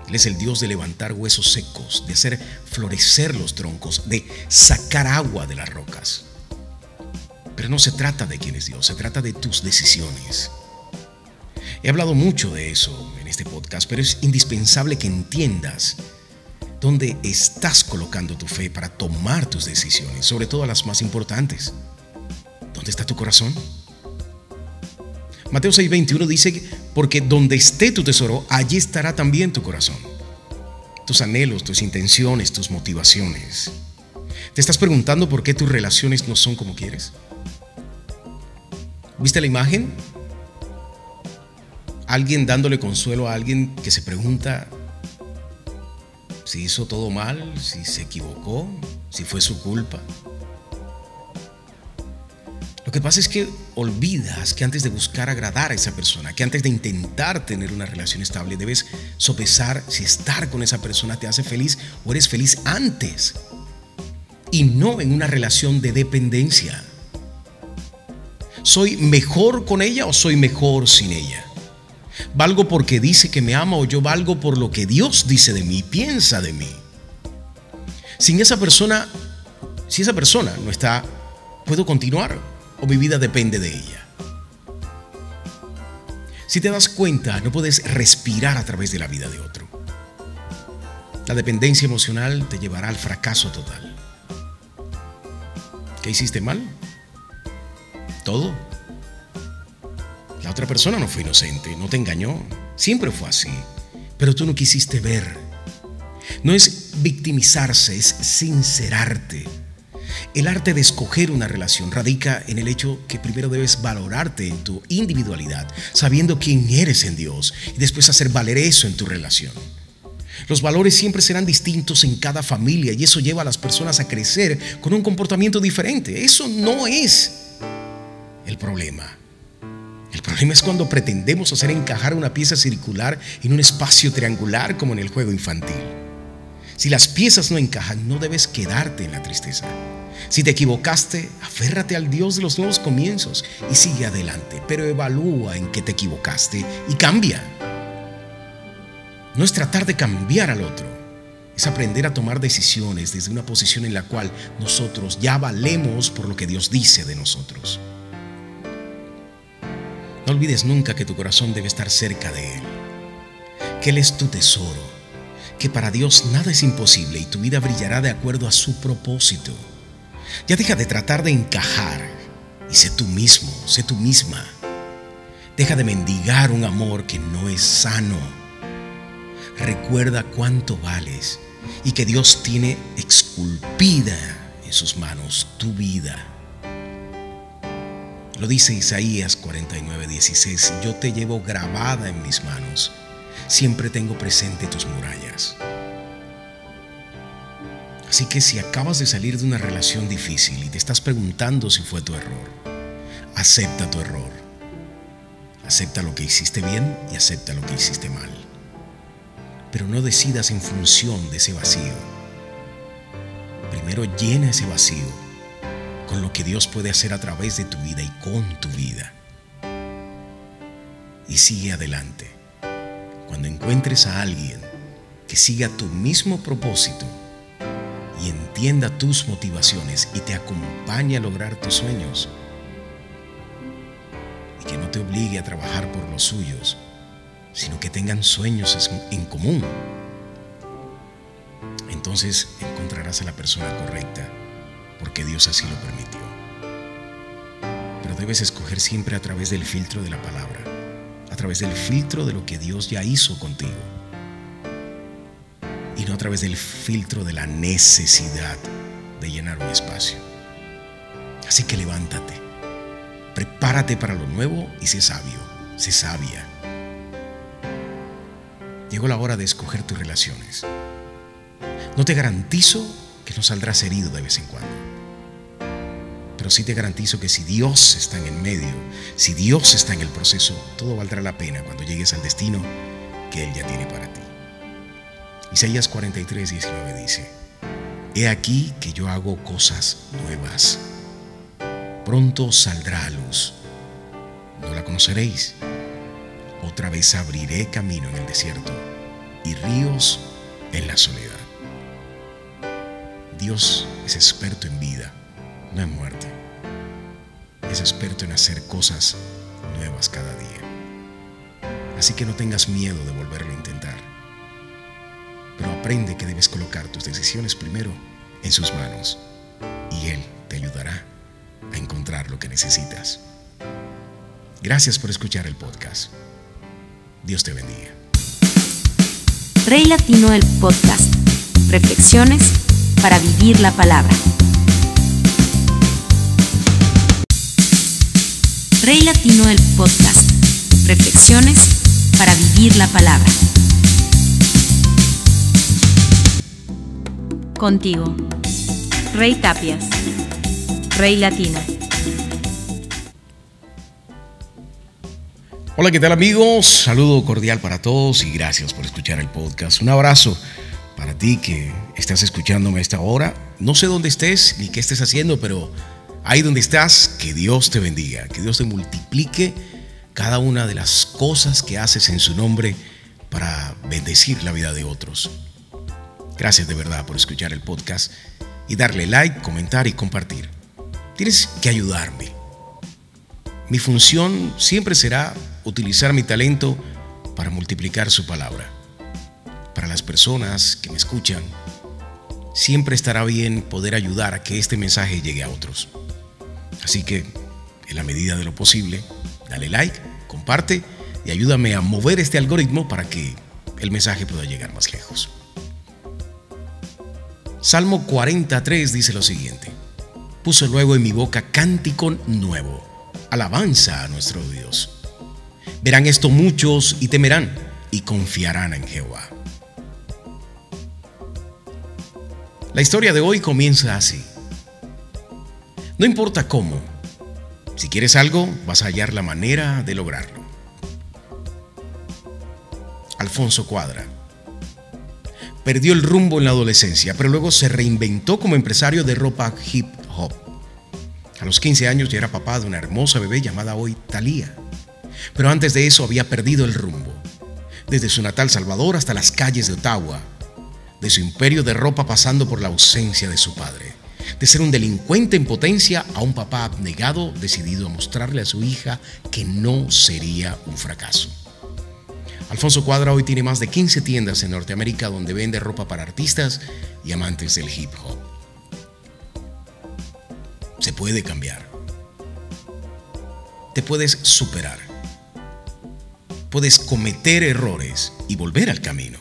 Él es el Dios de levantar huesos secos, de hacer florecer los troncos, de sacar agua de las rocas. Pero no se trata de quién es Dios, se trata de tus decisiones. He hablado mucho de eso en este podcast, pero es indispensable que entiendas dónde estás colocando tu fe para tomar tus decisiones, sobre todo las más importantes. ¿Dónde está tu corazón? Mateo 6:21 dice, porque donde esté tu tesoro, allí estará también tu corazón. Tus anhelos, tus intenciones, tus motivaciones. ¿Te estás preguntando por qué tus relaciones no son como quieres? ¿Viste la imagen? Alguien dándole consuelo a alguien que se pregunta si hizo todo mal, si se equivocó, si fue su culpa. Lo que pasa es que olvidas que antes de buscar agradar a esa persona, que antes de intentar tener una relación estable, debes sopesar si estar con esa persona te hace feliz o eres feliz antes. Y no en una relación de dependencia. ¿Soy mejor con ella o soy mejor sin ella? ¿Valgo porque dice que me ama o yo valgo por lo que Dios dice de mí, piensa de mí? Sin esa persona, si esa persona no está, ¿puedo continuar o mi vida depende de ella? Si te das cuenta, no puedes respirar a través de la vida de otro. La dependencia emocional te llevará al fracaso total. ¿Qué hiciste mal? Todo. La otra persona no fue inocente, no te engañó. Siempre fue así. Pero tú no quisiste ver. No es victimizarse, es sincerarte. El arte de escoger una relación radica en el hecho que primero debes valorarte en tu individualidad, sabiendo quién eres en Dios, y después hacer valer eso en tu relación. Los valores siempre serán distintos en cada familia y eso lleva a las personas a crecer con un comportamiento diferente. Eso no es el problema. El problema es cuando pretendemos hacer encajar una pieza circular en un espacio triangular como en el juego infantil. Si las piezas no encajan, no debes quedarte en la tristeza. Si te equivocaste, aférrate al Dios de los nuevos comienzos y sigue adelante, pero evalúa en qué te equivocaste y cambia. No es tratar de cambiar al otro, es aprender a tomar decisiones desde una posición en la cual nosotros ya valemos por lo que Dios dice de nosotros. No olvides nunca que tu corazón debe estar cerca de Él, que Él es tu tesoro, que para Dios nada es imposible y tu vida brillará de acuerdo a su propósito. Ya deja de tratar de encajar y sé tú mismo, sé tú misma. Deja de mendigar un amor que no es sano. Recuerda cuánto vales y que Dios tiene esculpida en sus manos tu vida. Lo dice Isaías 49, 16, yo te llevo grabada en mis manos, siempre tengo presente tus murallas. Así que si acabas de salir de una relación difícil y te estás preguntando si fue tu error, acepta tu error. Acepta lo que hiciste bien y acepta lo que hiciste mal. Pero no decidas en función de ese vacío. Primero llena ese vacío con lo que Dios puede hacer a través de tu vida y con tu vida. Y sigue adelante. Cuando encuentres a alguien que siga tu mismo propósito y entienda tus motivaciones y te acompañe a lograr tus sueños, y que no te obligue a trabajar por los suyos, sino que tengan sueños en común, entonces encontrarás a la persona correcta porque Dios así lo permitió. Pero debes escoger siempre a través del filtro de la palabra, a través del filtro de lo que Dios ya hizo contigo, y no a través del filtro de la necesidad de llenar un espacio. Así que levántate, prepárate para lo nuevo y sé sabio, sé sabia. Llegó la hora de escoger tus relaciones. No te garantizo que no saldrás herido de vez en cuando. Pero sí te garantizo que si Dios está en el medio, si Dios está en el proceso, todo valdrá la pena cuando llegues al destino que Él ya tiene para ti. Isaías 43, 19 dice, He aquí que yo hago cosas nuevas. Pronto saldrá a luz. No la conoceréis. Otra vez abriré camino en el desierto y ríos en la soledad. Dios es experto en vida, no en muerte. Es experto en hacer cosas nuevas cada día. Así que no tengas miedo de volverlo a intentar. Aprende que debes colocar tus decisiones primero en sus manos y Él te ayudará a encontrar lo que necesitas. Gracias por escuchar el podcast. Dios te bendiga. Rey Latino el podcast. Reflexiones para vivir la palabra. Rey Latino el podcast. Reflexiones para vivir la palabra. Contigo. Rey Tapias. Rey Latino. Hola, ¿qué tal amigos? Saludo cordial para todos y gracias por escuchar el podcast. Un abrazo para ti que estás escuchándome a esta hora. No sé dónde estés ni qué estés haciendo, pero ahí donde estás, que Dios te bendiga, que Dios te multiplique cada una de las cosas que haces en su nombre para bendecir la vida de otros. Gracias de verdad por escuchar el podcast y darle like, comentar y compartir. Tienes que ayudarme. Mi función siempre será utilizar mi talento para multiplicar su palabra. Para las personas que me escuchan, siempre estará bien poder ayudar a que este mensaje llegue a otros. Así que, en la medida de lo posible, dale like, comparte y ayúdame a mover este algoritmo para que el mensaje pueda llegar más lejos. Salmo 43 dice lo siguiente. Puso luego en mi boca cántico nuevo, alabanza a nuestro Dios. Verán esto muchos y temerán y confiarán en Jehová. La historia de hoy comienza así. No importa cómo, si quieres algo, vas a hallar la manera de lograrlo. Alfonso Cuadra. Perdió el rumbo en la adolescencia, pero luego se reinventó como empresario de ropa hip hop. A los 15 años ya era papá de una hermosa bebé llamada hoy Thalía. Pero antes de eso había perdido el rumbo. Desde su natal Salvador hasta las calles de Ottawa. De su imperio de ropa pasando por la ausencia de su padre. De ser un delincuente en potencia a un papá abnegado decidido a mostrarle a su hija que no sería un fracaso. Alfonso Cuadra hoy tiene más de 15 tiendas en Norteamérica donde vende ropa para artistas y amantes del hip hop. Se puede cambiar. Te puedes superar. Puedes cometer errores y volver al camino.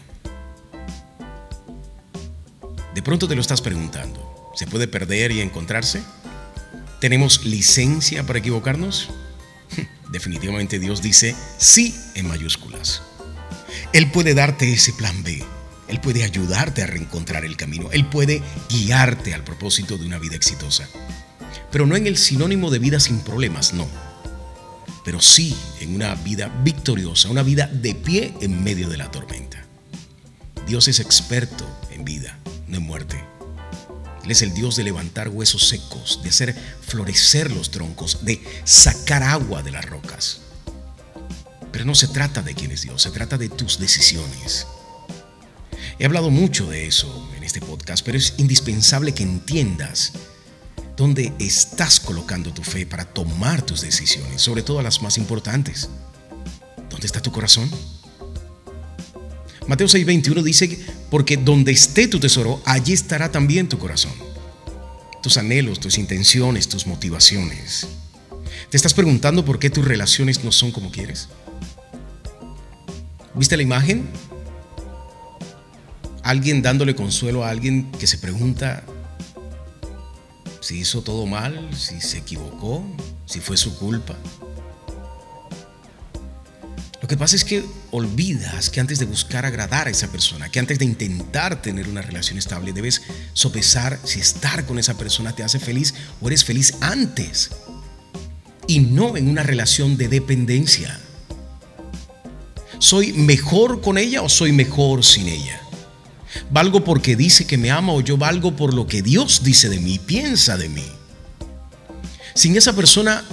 De pronto te lo estás preguntando. ¿Se puede perder y encontrarse? ¿Tenemos licencia para equivocarnos? Definitivamente Dios dice sí en mayúsculas. Él puede darte ese plan B. Él puede ayudarte a reencontrar el camino. Él puede guiarte al propósito de una vida exitosa. Pero no en el sinónimo de vida sin problemas, no. Pero sí en una vida victoriosa, una vida de pie en medio de la tormenta. Dios es experto en vida, no en muerte. Él es el Dios de levantar huesos secos, de hacer florecer los troncos, de sacar agua de las rocas. Pero no se trata de quién es Dios, se trata de tus decisiones. He hablado mucho de eso en este podcast, pero es indispensable que entiendas dónde estás colocando tu fe para tomar tus decisiones, sobre todo las más importantes. ¿Dónde está tu corazón? Mateo 6:21 dice, porque donde esté tu tesoro, allí estará también tu corazón. Tus anhelos, tus intenciones, tus motivaciones. ¿Te estás preguntando por qué tus relaciones no son como quieres? ¿Viste la imagen? Alguien dándole consuelo a alguien que se pregunta si hizo todo mal, si se equivocó, si fue su culpa. Lo que pasa es que olvidas que antes de buscar agradar a esa persona, que antes de intentar tener una relación estable, debes sopesar si estar con esa persona te hace feliz o eres feliz antes y no en una relación de dependencia. ¿Soy mejor con ella o soy mejor sin ella? ¿Valgo porque dice que me ama o yo valgo por lo que Dios dice de mí, piensa de mí? Sin esa persona,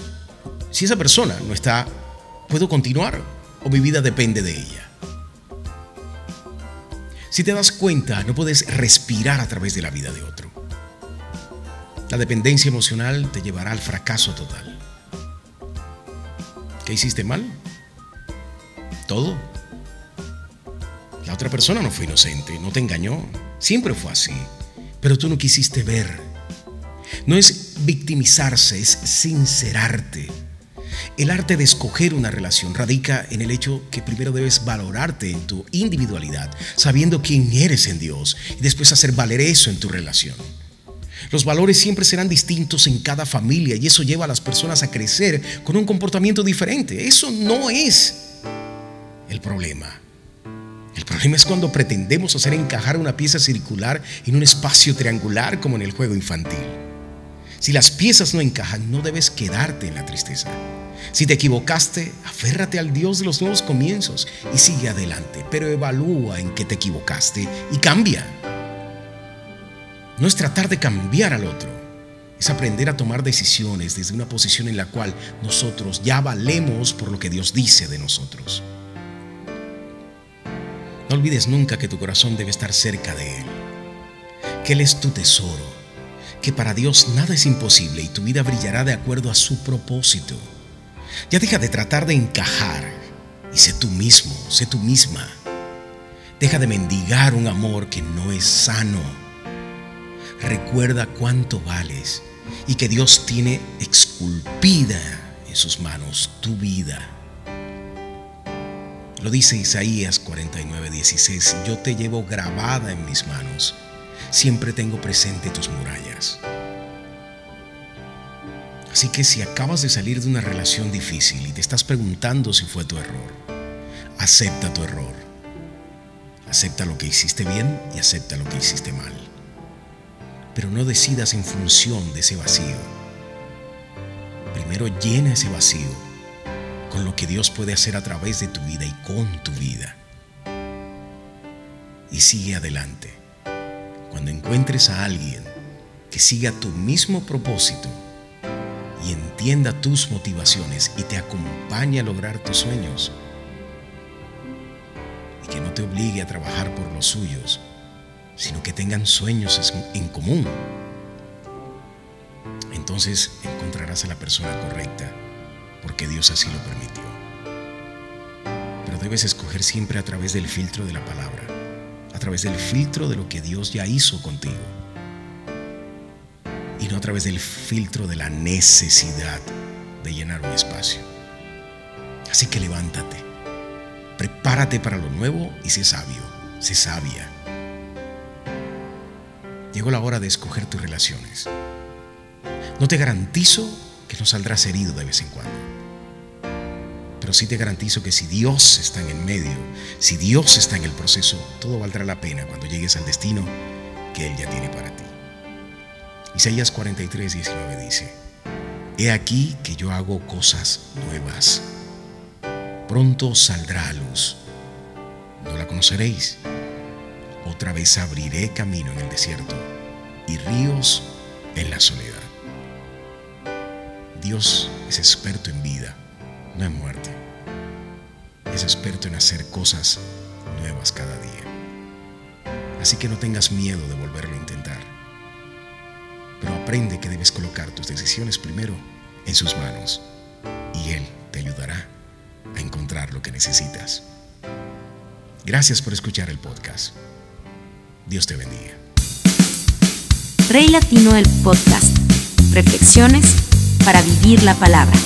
si esa persona no está, ¿puedo continuar o mi vida depende de ella? Si te das cuenta, no puedes respirar a través de la vida de otro. La dependencia emocional te llevará al fracaso total. ¿Qué hiciste mal? Todo. La otra persona no fue inocente, no te engañó. Siempre fue así. Pero tú no quisiste ver. No es victimizarse, es sincerarte. El arte de escoger una relación radica en el hecho que primero debes valorarte en tu individualidad, sabiendo quién eres en Dios, y después hacer valer eso en tu relación. Los valores siempre serán distintos en cada familia y eso lleva a las personas a crecer con un comportamiento diferente. Eso no es el problema. El problema es cuando pretendemos hacer encajar una pieza circular en un espacio triangular como en el juego infantil. Si las piezas no encajan, no debes quedarte en la tristeza. Si te equivocaste, aférrate al Dios de los nuevos comienzos y sigue adelante, pero evalúa en qué te equivocaste y cambia. No es tratar de cambiar al otro, es aprender a tomar decisiones desde una posición en la cual nosotros ya valemos por lo que Dios dice de nosotros. No olvides nunca que tu corazón debe estar cerca de Él, que Él es tu tesoro, que para Dios nada es imposible y tu vida brillará de acuerdo a su propósito. Ya deja de tratar de encajar y sé tú mismo, sé tú misma. Deja de mendigar un amor que no es sano. Recuerda cuánto vales y que Dios tiene esculpida en sus manos tu vida. Lo dice Isaías 49, 16, yo te llevo grabada en mis manos, siempre tengo presente tus murallas. Así que si acabas de salir de una relación difícil y te estás preguntando si fue tu error, acepta tu error. Acepta lo que hiciste bien y acepta lo que hiciste mal. Pero no decidas en función de ese vacío. Primero llena ese vacío con lo que Dios puede hacer a través de tu vida y con tu vida. Y sigue adelante. Cuando encuentres a alguien que siga tu mismo propósito y entienda tus motivaciones y te acompañe a lograr tus sueños, y que no te obligue a trabajar por los suyos, sino que tengan sueños en común, entonces encontrarás a la persona correcta porque Dios así lo permitió. Pero debes escoger siempre a través del filtro de la palabra, a través del filtro de lo que Dios ya hizo contigo, y no a través del filtro de la necesidad de llenar un espacio. Así que levántate, prepárate para lo nuevo y sé sabio, sé sabia. Llegó la hora de escoger tus relaciones. No te garantizo que no saldrás herido de vez en cuando. Pero sí te garantizo que si Dios está en medio, si Dios está en el proceso, todo valdrá la pena cuando llegues al destino que Él ya tiene para ti. Isaías 43, 19 dice, He aquí que yo hago cosas nuevas. Pronto saldrá a luz. No la conoceréis. Otra vez abriré camino en el desierto y ríos en la soledad. Dios es experto en vida no en muerte. Es experto en hacer cosas nuevas cada día. Así que no tengas miedo de volverlo a intentar. Pero aprende que debes colocar tus decisiones primero en sus manos y Él te ayudará a encontrar lo que necesitas. Gracias por escuchar el podcast. Dios te bendiga. Rey Latino del Podcast. Reflexiones para vivir la palabra.